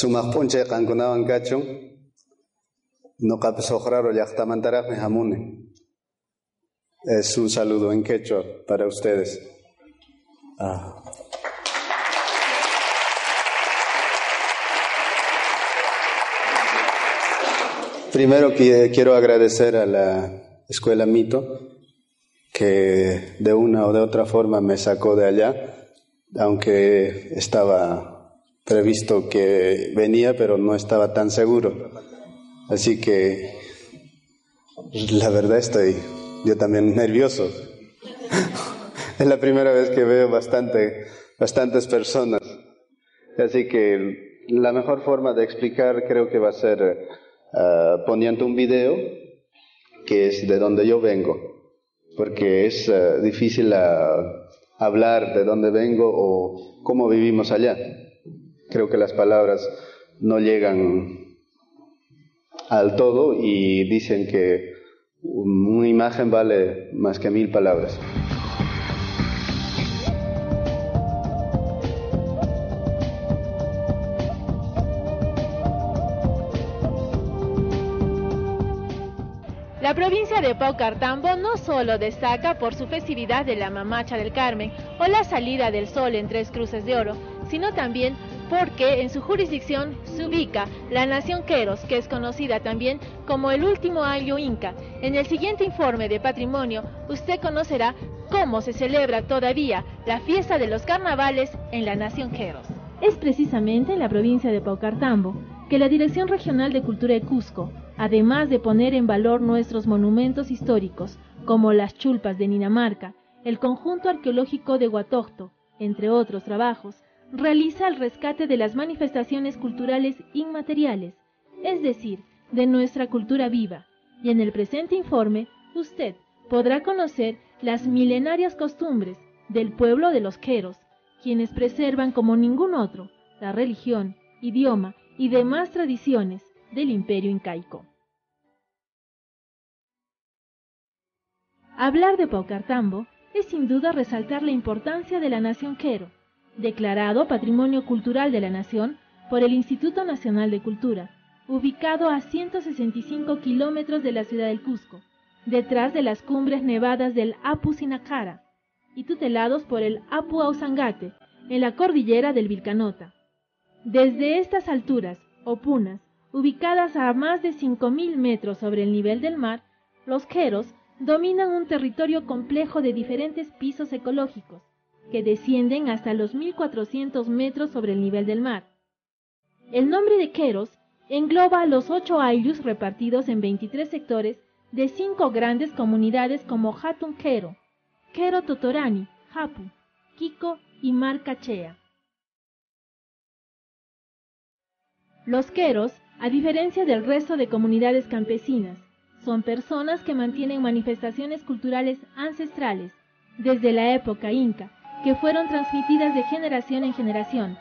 Sumaq p'unchay qankunawan kachun noqapis uqraro llaqtamantaraqmi hamuni es un saludo en quechua para ustedes. Ah. Primero quiero agradecer a la Escuela Mito que de una o de otra forma me sacó de allá, aunque estaba previsto que venía, pero no estaba tan seguro. Así que la verdad estoy yo también nervioso. es la primera vez que veo bastante, bastantes personas. Así que la mejor forma de explicar creo que va a ser ah, poniendo un video que es de donde yo vengo, porque es ah, difícil ah, hablar de dónde vengo o cómo vivimos allá. Creo que las palabras no llegan al todo y dicen que una imagen vale más que mil palabras. La provincia de Paucartambo no solo destaca por su festividad de la Mamacha del Carmen o la salida del sol en Tres Cruces de Oro, sino también porque en su jurisdicción se ubica la nación Queros, que es conocida también como el último año inca. En el siguiente informe de patrimonio, usted conocerá cómo se celebra todavía la fiesta de los carnavales en la nación Queros. Es precisamente en la provincia de Paucartambo que la Dirección Regional de Cultura de Cusco, además de poner en valor nuestros monumentos históricos, como las chulpas de Ninamarca, el conjunto arqueológico de Huatocto, entre otros trabajos, realiza el rescate de las manifestaciones culturales inmateriales, es decir, de nuestra cultura viva, y en el presente informe usted podrá conocer las milenarias costumbres del pueblo de los queros, quienes preservan como ningún otro la religión, idioma y demás tradiciones del imperio incaico. Hablar de Paucartambo es sin duda resaltar la importancia de la nación quero, declarado Patrimonio Cultural de la Nación por el Instituto Nacional de Cultura, ubicado a 165 kilómetros de la ciudad del Cusco, detrás de las cumbres nevadas del Apu Sinacara, y tutelados por el Apu Ausangate, en la cordillera del Vilcanota. Desde estas alturas, o punas, ubicadas a más de 5.000 metros sobre el nivel del mar, los queros dominan un territorio complejo de diferentes pisos ecológicos, que descienden hasta los 1400 metros sobre el nivel del mar. El nombre de Queros engloba a los ocho ayllus repartidos en 23 sectores de cinco grandes comunidades como Hatun Quero, Quero Totorani, Hapu, Kiko y Marcachea. Los Queros, a diferencia del resto de comunidades campesinas, son personas que mantienen manifestaciones culturales ancestrales desde la época inca que fueron transmitidas de generación en generación,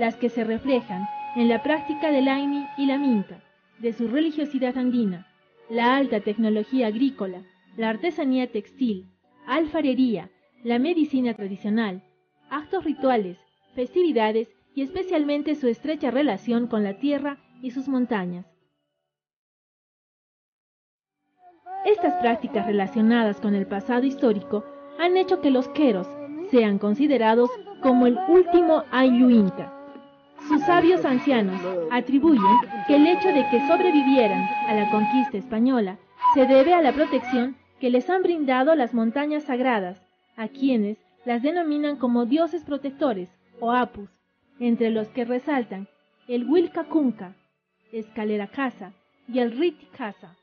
las que se reflejan en la práctica del Aini y la Minca, de su religiosidad andina, la alta tecnología agrícola, la artesanía textil, alfarería, la medicina tradicional, actos rituales, festividades y especialmente su estrecha relación con la tierra y sus montañas. Estas prácticas relacionadas con el pasado histórico han hecho que los queros sean considerados como el último Ayllu Inca. Sus sabios ancianos atribuyen que el hecho de que sobrevivieran a la conquista española se debe a la protección que les han brindado las montañas sagradas, a quienes las denominan como dioses protectores o apus, entre los que resaltan el Wilcacunca, Escalera Casa y el Riti Casa.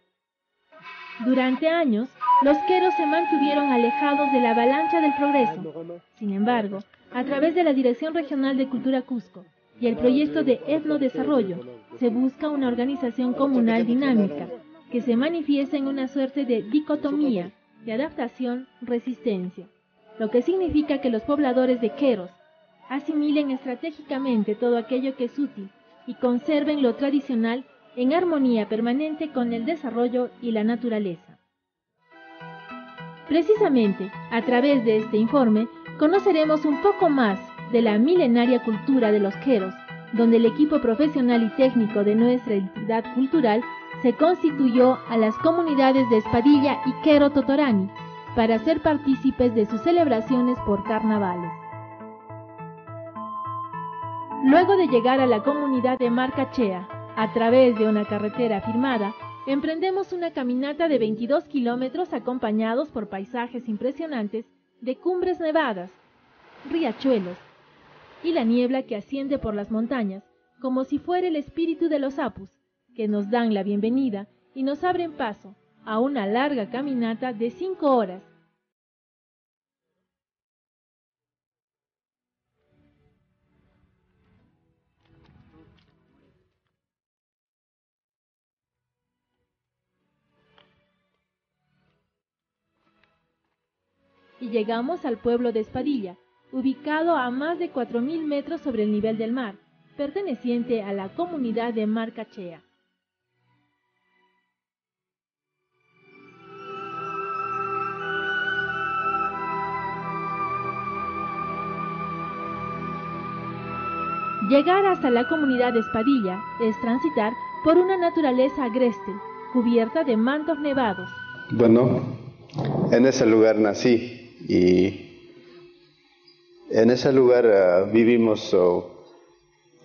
Durante años, los queros se mantuvieron alejados de la avalancha del progreso. Sin embargo, a través de la Dirección Regional de Cultura Cusco y el proyecto de etnodesarrollo, se busca una organización comunal dinámica que se manifiesta en una suerte de dicotomía de adaptación-resistencia, lo que significa que los pobladores de Queros asimilen estratégicamente todo aquello que es útil y conserven lo tradicional en armonía permanente con el desarrollo y la naturaleza. Precisamente, a través de este informe, conoceremos un poco más de la milenaria cultura de los queros, donde el equipo profesional y técnico de nuestra entidad cultural se constituyó a las comunidades de Espadilla y Quero Totorani para ser partícipes de sus celebraciones por carnavales. Luego de llegar a la comunidad de Marcachea, a través de una carretera firmada, emprendemos una caminata de 22 kilómetros acompañados por paisajes impresionantes de cumbres nevadas, riachuelos y la niebla que asciende por las montañas, como si fuera el espíritu de los apus, que nos dan la bienvenida y nos abren paso a una larga caminata de cinco horas llegamos al pueblo de Espadilla, ubicado a más de 4.000 metros sobre el nivel del mar, perteneciente a la comunidad de Marcachea. Llegar hasta la comunidad de Espadilla es transitar por una naturaleza agreste, cubierta de mantos nevados. Bueno, en ese lugar nací y en ese lugar ah, vivimos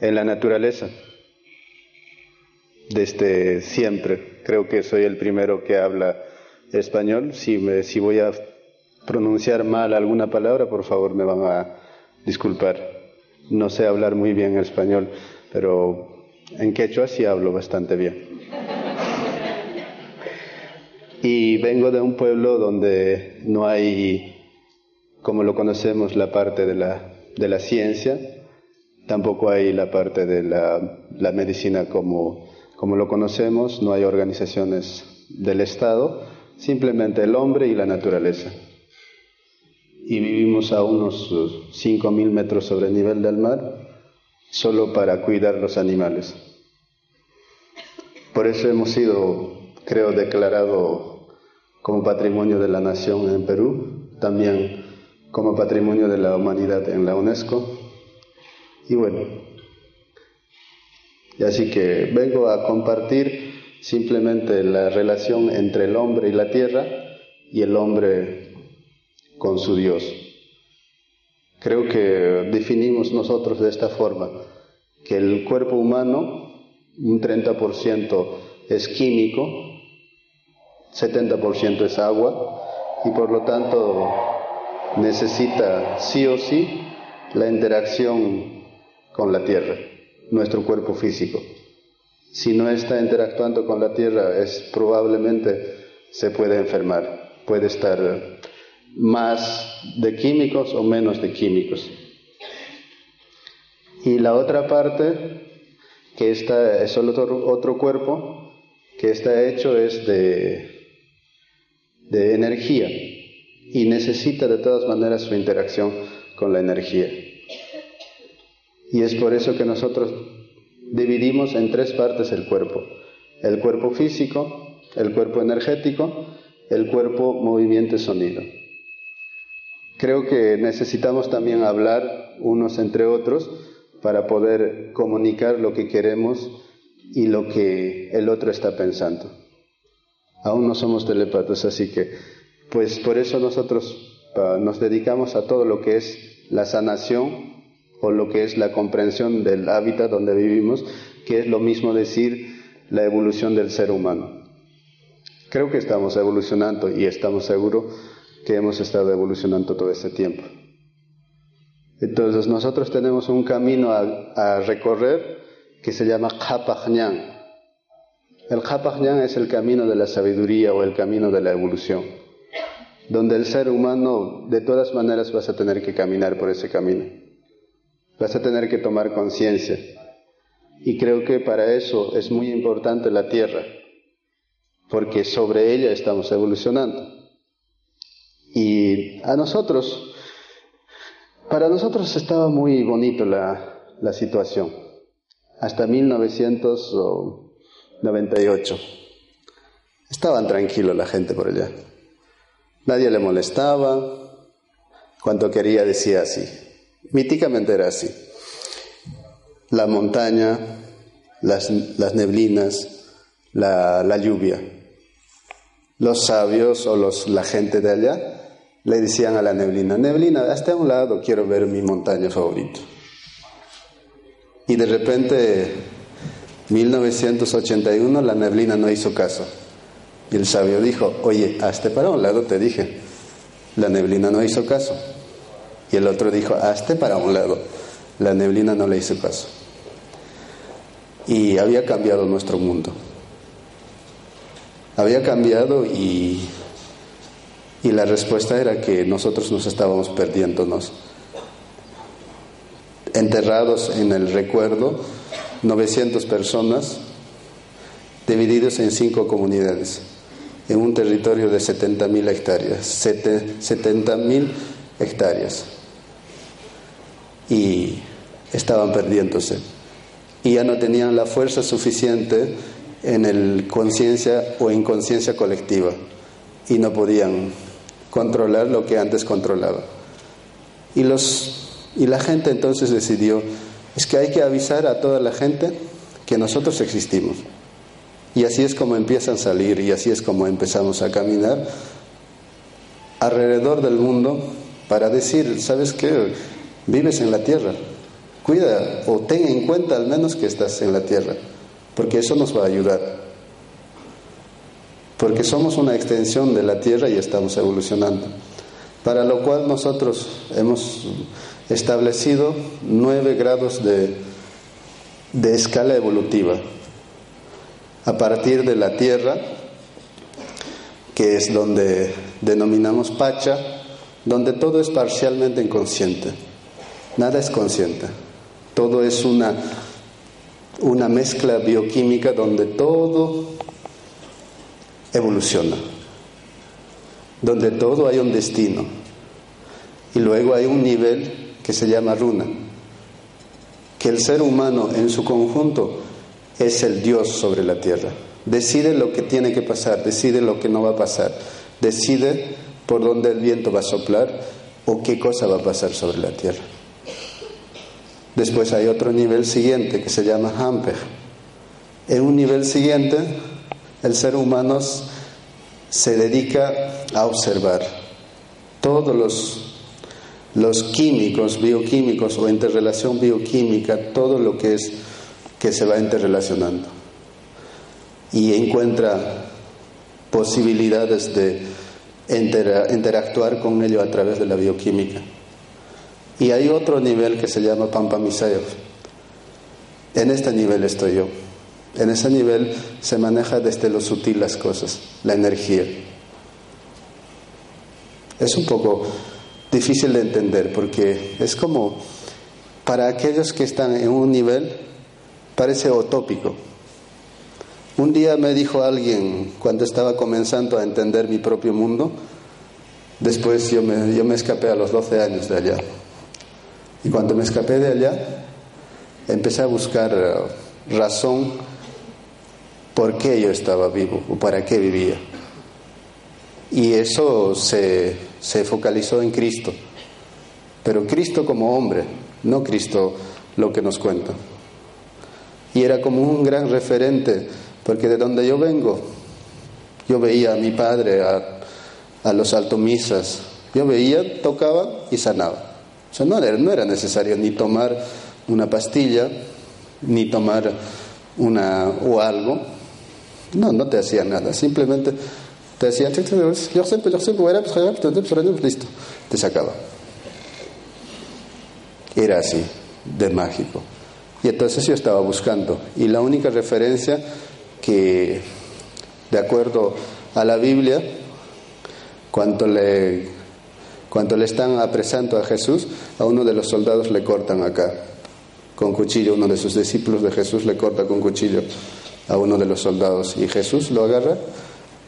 en la naturaleza desde siempre. Creo que soy el primero que habla español. Si, me, si voy a pronunciar mal alguna palabra, por favor me van a disculpar. No sé hablar muy bien español, pero en quechua sí hablo bastante bien. Y vengo de un pueblo donde no hay como lo conocemos, la parte de la, de la ciencia, tampoco hay la parte de la, la medicina como, como lo conocemos, no hay organizaciones del Estado, simplemente el hombre y la naturaleza. Y vivimos a unos 5.000 metros sobre el nivel del mar, solo para cuidar los animales. Por eso hemos sido, creo, declarado como patrimonio de la nación en Perú, también como patrimonio de la humanidad en la UNESCO. Y bueno, así que vengo a compartir simplemente la relación entre el hombre y la tierra y el hombre con su Dios. Creo que definimos nosotros de esta forma, que el cuerpo humano, un 30% es químico, 70% es agua, y por lo tanto necesita sí o sí la interacción con la tierra, nuestro cuerpo físico. Si no está interactuando con la tierra, es probablemente se puede enfermar, puede estar más de químicos o menos de químicos. Y la otra parte, que está, es otro, otro cuerpo, que está hecho es de, de energía y necesita de todas maneras su interacción con la energía. Y es por eso que nosotros dividimos en tres partes el cuerpo. El cuerpo físico, el cuerpo energético, el cuerpo movimiento sonido. Creo que necesitamos también hablar unos entre otros para poder comunicar lo que queremos y lo que el otro está pensando. Aún no somos telepatos, así que pues por eso nosotros ah, nos dedicamos a todo lo que es la sanación o lo que es la comprensión del hábitat donde vivimos, que es lo mismo decir la evolución del ser humano. Creo que estamos evolucionando y estamos seguros que hemos estado evolucionando todo ese tiempo. Entonces nosotros tenemos un camino a, recorrer que se llama Khapajñan. El Khapajñan es el camino de la sabiduría o el camino de la evolución. Donde el ser humano de todas maneras vas a tener que caminar por ese camino. Vas a tener que tomar conciencia. Y creo que para eso es muy importante la tierra, porque sobre ella estamos evolucionando. Y a nosotros, para nosotros estaba muy bonito la, la situación, hasta 1998. Estaban tranquilos la gente por allá. Nadie le molestaba. Cuanto quería decía así. Míticamente era así. La montaña, las, neblinas, la, lluvia. Los sabios o los, la gente de allá le decían a la neblina, neblina, hasta un lado quiero ver mi montaña favorita. Y de repente, 1981, la neblina no hizo caso. Y el sabio dijo, oye, hazte para un lado, te dije. La neblina no hizo caso. Y el otro dijo, hazte para un lado. La neblina no le hizo caso. Y había cambiado nuestro mundo. Había cambiado y, y la respuesta era que nosotros nos estábamos perdiéndonos. Enterrados en el recuerdo, 900 personas divididos en cinco comunidades en un territorio de 70.000 hectáreas, 70.000 hectáreas. Y estaban perdiéndose. Y ya no tenían la fuerza suficiente en el conciencia o inconsciencia colectiva. Y no podían controlar lo que antes controlaba. Y, los, y la gente entonces decidió, es que hay que avisar a toda la gente que nosotros existimos. Y así es como empiezan a salir y así es como empezamos a caminar alrededor del mundo para decir, ¿sabes qué? Vives en la tierra. Cuida o ten en cuenta al menos que estás en la tierra, porque eso nos va a ayudar. Porque somos una extensión de la tierra y estamos evolucionando. Para lo cual nosotros hemos establecido nueve grados de, de escala evolutiva a partir de la tierra, que es donde denominamos Pacha, donde todo es parcialmente inconsciente, nada es consciente, todo es una, una mezcla bioquímica donde todo evoluciona, donde todo hay un destino y luego hay un nivel que se llama runa, que el ser humano en su conjunto es el Dios sobre la tierra. Decide lo que tiene que pasar, decide lo que no va a pasar, decide por dónde el viento va a soplar o qué cosa va a pasar sobre la tierra. Después hay otro nivel siguiente que se llama Hamper. En un nivel siguiente, el ser humano se dedica a observar todos los, los químicos, bioquímicos o interrelación bioquímica, todo lo que es que se va interrelacionando y encuentra posibilidades de interactuar con ello a través de la bioquímica. Y hay otro nivel que se llama Pampamisayev. En este nivel estoy yo. En ese nivel se maneja desde lo sutil las cosas, la energía. Es un poco difícil de entender porque es como para aquellos que están en un nivel Parece utópico. Un día me dijo alguien, cuando estaba comenzando a entender mi propio mundo, después yo me, yo me escapé a los 12 años de allá. Y cuando me escapé de allá, empecé a buscar eh, razón por qué yo estaba vivo o para qué vivía. Y eso se, se focalizó en Cristo. Pero Cristo como hombre, no Cristo lo que nos cuenta. Y era como un gran referente, porque de donde yo vengo, yo veía a mi padre, a, los altomisas, yo veía, tocaba y sanaba. O sea, no era, no era necesario ni tomar una pastilla, ni tomar una o algo. No, no te hacía nada. Simplemente te decían, listo, te sacaba. Era así, de mágico. Y entonces yo estaba buscando. Y la única referencia que, de acuerdo a la Biblia, cuando le, cuando le están apresando a Jesús, a uno de los soldados le cortan acá con cuchillo, uno de sus discípulos de Jesús le corta con cuchillo a uno de los soldados y Jesús lo agarra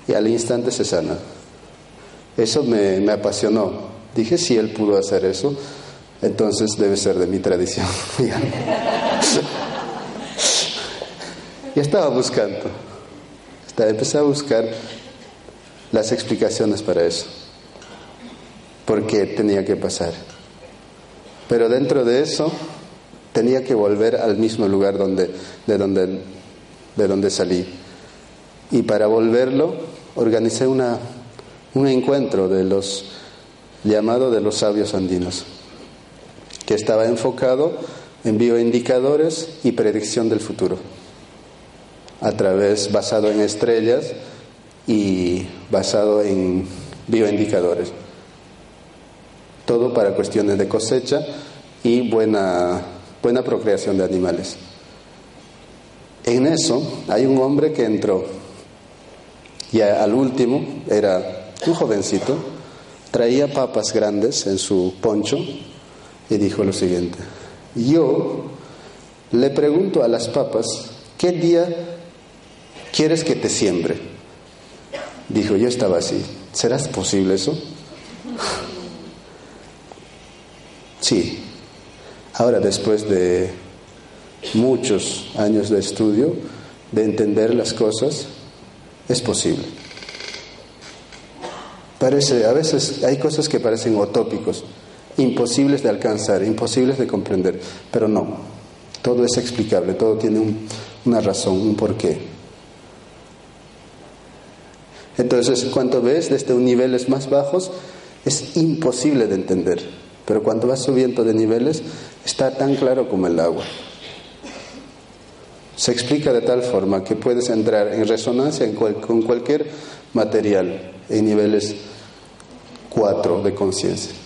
y al instante se sana. Eso me, me apasionó. Dije, si él pudo hacer eso, entonces debe ser de mi tradición. y estaba buscando, empecé a buscar las explicaciones para eso, por qué tenía que pasar. Pero dentro de eso tenía que volver al mismo lugar donde, de, donde, de donde salí. Y para volverlo organicé una, un encuentro de los llamado de los sabios andinos, que estaba enfocado en bioindicadores y predicción del futuro, a través basado en estrellas y basado en bioindicadores. Todo para cuestiones de cosecha y buena, buena procreación de animales. En eso hay un hombre que entró y al último era un jovencito, traía papas grandes en su poncho y dijo lo siguiente, yo le pregunto a las papas, ¿qué día quieres que te siembre? Dijo, yo estaba así, ¿será posible eso? Sí. Ahora, después de muchos años de estudio, de entender las cosas, es posible. Parece, a veces hay cosas que parecen utópicos, imposibles de alcanzar, imposibles de comprender, pero no, todo es explicable, todo tiene una razón, un porqué. Entonces, cuando ves desde niveles más bajos, es imposible de entender, pero cuando vas subiendo de niveles, está tan claro como el agua. Se explica de tal forma que puedes entrar en resonancia con cualquier material en niveles cuatro de conciencia.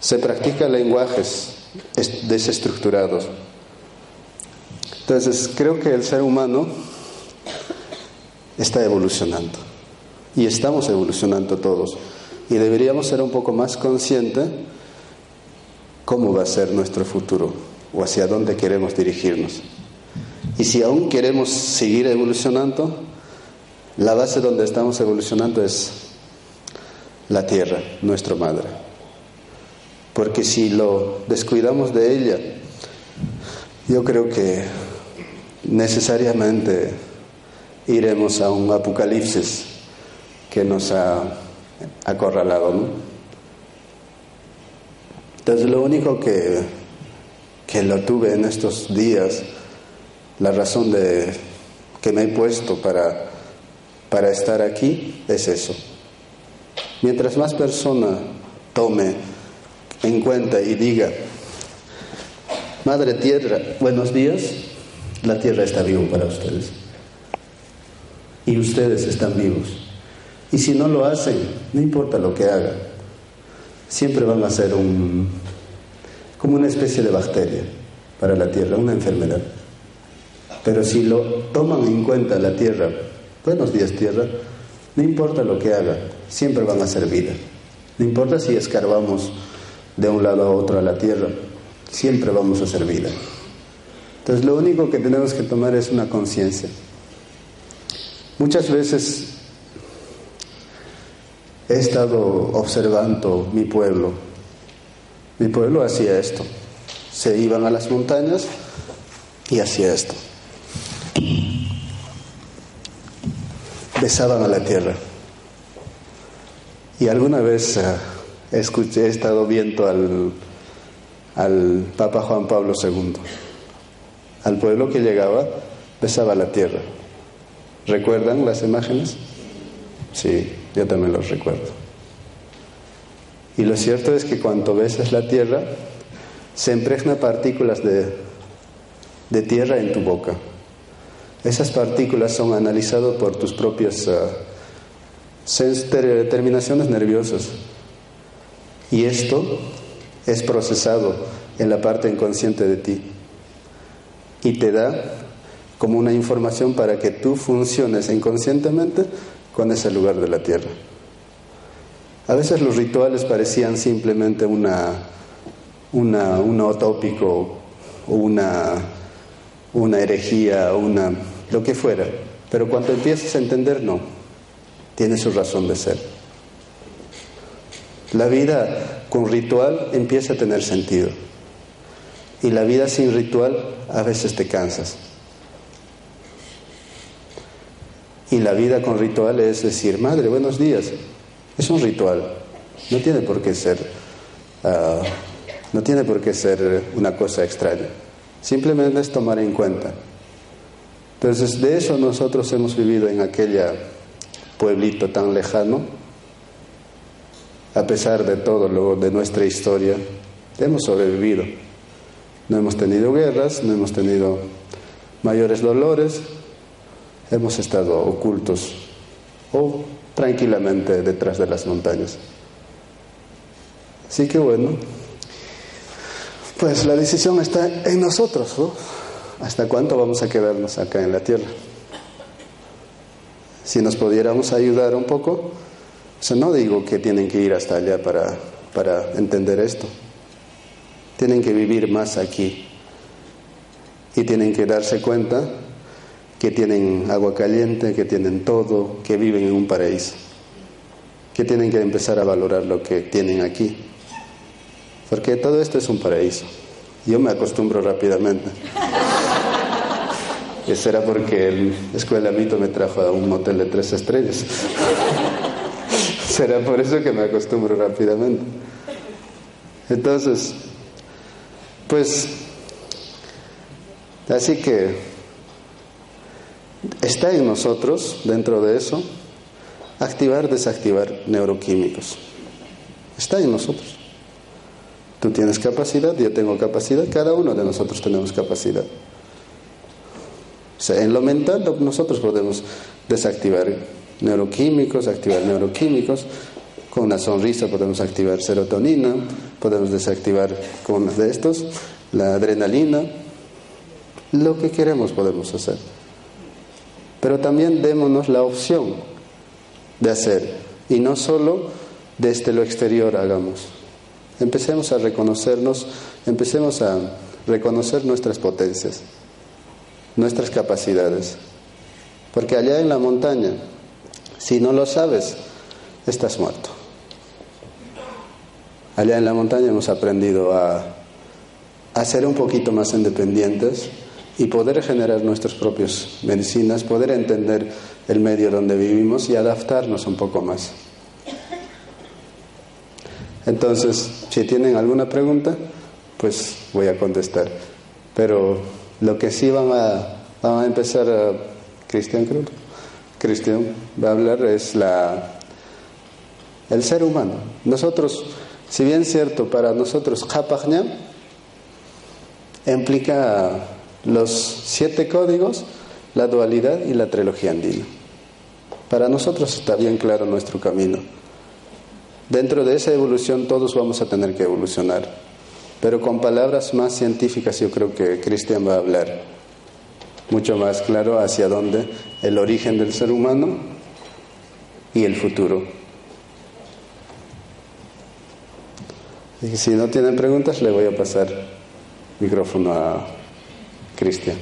Se practica lenguajes desestructurados. Entonces, creo que el ser humano está evolucionando y estamos evolucionando todos y deberíamos ser un poco más conscientes cómo va a ser nuestro futuro o hacia dónde queremos dirigirnos. Y si aún queremos seguir evolucionando, la base donde estamos evolucionando es la tierra, nuestra madre. Porque si lo descuidamos de ella, yo creo que necesariamente iremos a un apocalipsis que nos ha acorralado. Entonces lo único que, que lo tuve en estos días, la razón de que me he puesto para, para estar aquí es eso. Mientras más persona tome en cuenta y diga, Madre Tierra, buenos días, la Tierra está viva para ustedes. Y ustedes están vivos. Y si no lo hacen, no importa lo que hagan, siempre van a ser un, como una especie de bacteria para la Tierra, una enfermedad. Pero si lo toman en cuenta la tierra, buenos días tierra, no importa lo que haga, siempre van a ser vida. No importa si escarbamos de un lado a otro a la tierra, siempre vamos a ser vida. Entonces lo único que tenemos que tomar es una conciencia. Muchas veces he estado observando mi pueblo. Mi pueblo hacía esto. Se iban a las montañas y hacía esto. besaban a la tierra. Y alguna vez eh, escuché, he estado viendo al, Papa Juan Pablo II. Al pueblo que llegaba, besaba la tierra. ¿Recuerdan las imágenes? Sí, yo también los recuerdo. Y lo cierto es que cuando besas la tierra, se impregna partículas de, de tierra en tu boca. Esas partículas son analizadas por tus propias uh, nerviosas. Y esto es procesado en la parte inconsciente de ti. Y te da como una información para que tú funciones inconscientemente con ese lugar de la tierra. A veces los rituales parecían simplemente una, una, un utópico una, una herejía, una, lo que fuera. Pero cuando empiezas a entender, no, tiene su razón de ser. La vida con ritual empieza a tener sentido. Y la vida sin ritual a veces te cansas. Y la vida con ritual es decir, madre, buenos días. Es un ritual. No tiene por qué ser, ah, no tiene por qué ser una cosa extraña. Simplemente es tomar en cuenta. Entonces, de eso nosotros hemos vivido en aquella pueblito tan lejano, a pesar de todo lo de nuestra historia, hemos sobrevivido. No hemos tenido guerras, no hemos tenido mayores dolores, hemos estado ocultos o tranquilamente detrás de las montañas. Así que bueno, pues la decisión está en nosotros, ¿no? ¿Hasta cuánto vamos a quedarnos acá en la tierra? Si nos pudiéramos ayudar un poco, o sea, no digo que tienen que ir hasta allá para, para entender esto. Tienen que vivir más aquí y tienen que darse cuenta que tienen agua caliente, que tienen todo, que viven en un paraíso, que tienen que empezar a valorar lo que tienen aquí, porque todo esto es un paraíso. Yo me acostumbro rápidamente. Y será porque el escuela mito me trajo a un motel de tres estrellas. será por eso que me acostumbro rápidamente. Entonces, pues, así que Está en nosotros, dentro de eso, activar, desactivar neuroquímicos. Está en nosotros. Tú tienes capacidad, yo tengo capacidad, cada uno de nosotros tenemos capacidad. O sea, en lo mental nosotros podemos desactivar neuroquímicos, activar neuroquímicos. Con una sonrisa podemos activar serotonina, podemos desactivar con uno de estos la adrenalina. Lo que queremos podemos hacer. Pero también démonos la opción de hacer y no solo desde lo exterior hagamos. Empecemos a reconocernos, empecemos a reconocer nuestras potencias, nuestras capacidades. Porque allá en la montaña, si no lo sabes, estás muerto. Allá en la montaña hemos aprendido a, ser un poquito más independientes, y poder generar nuestras propias medicinas, poder entender el medio donde vivimos y adaptarnos un poco más. Entonces, si tienen alguna pregunta, pues voy a contestar. Pero lo que sí van a, empezar a Cristian creo. A hablar es la el ser humano. Nosotros, si bien cierto, para nosotros implica los siete códigos, la dualidad y la trilogía andina. Para nosotros está bien claro nuestro camino. Dentro de esa evolución todos vamos a tener que evolucionar, pero con palabras más científicas yo creo que Cristian va a hablar mucho más claro hacia dónde el origen del ser humano y el futuro. Y si no tienen preguntas, le voy a pasar micrófono a Cristian.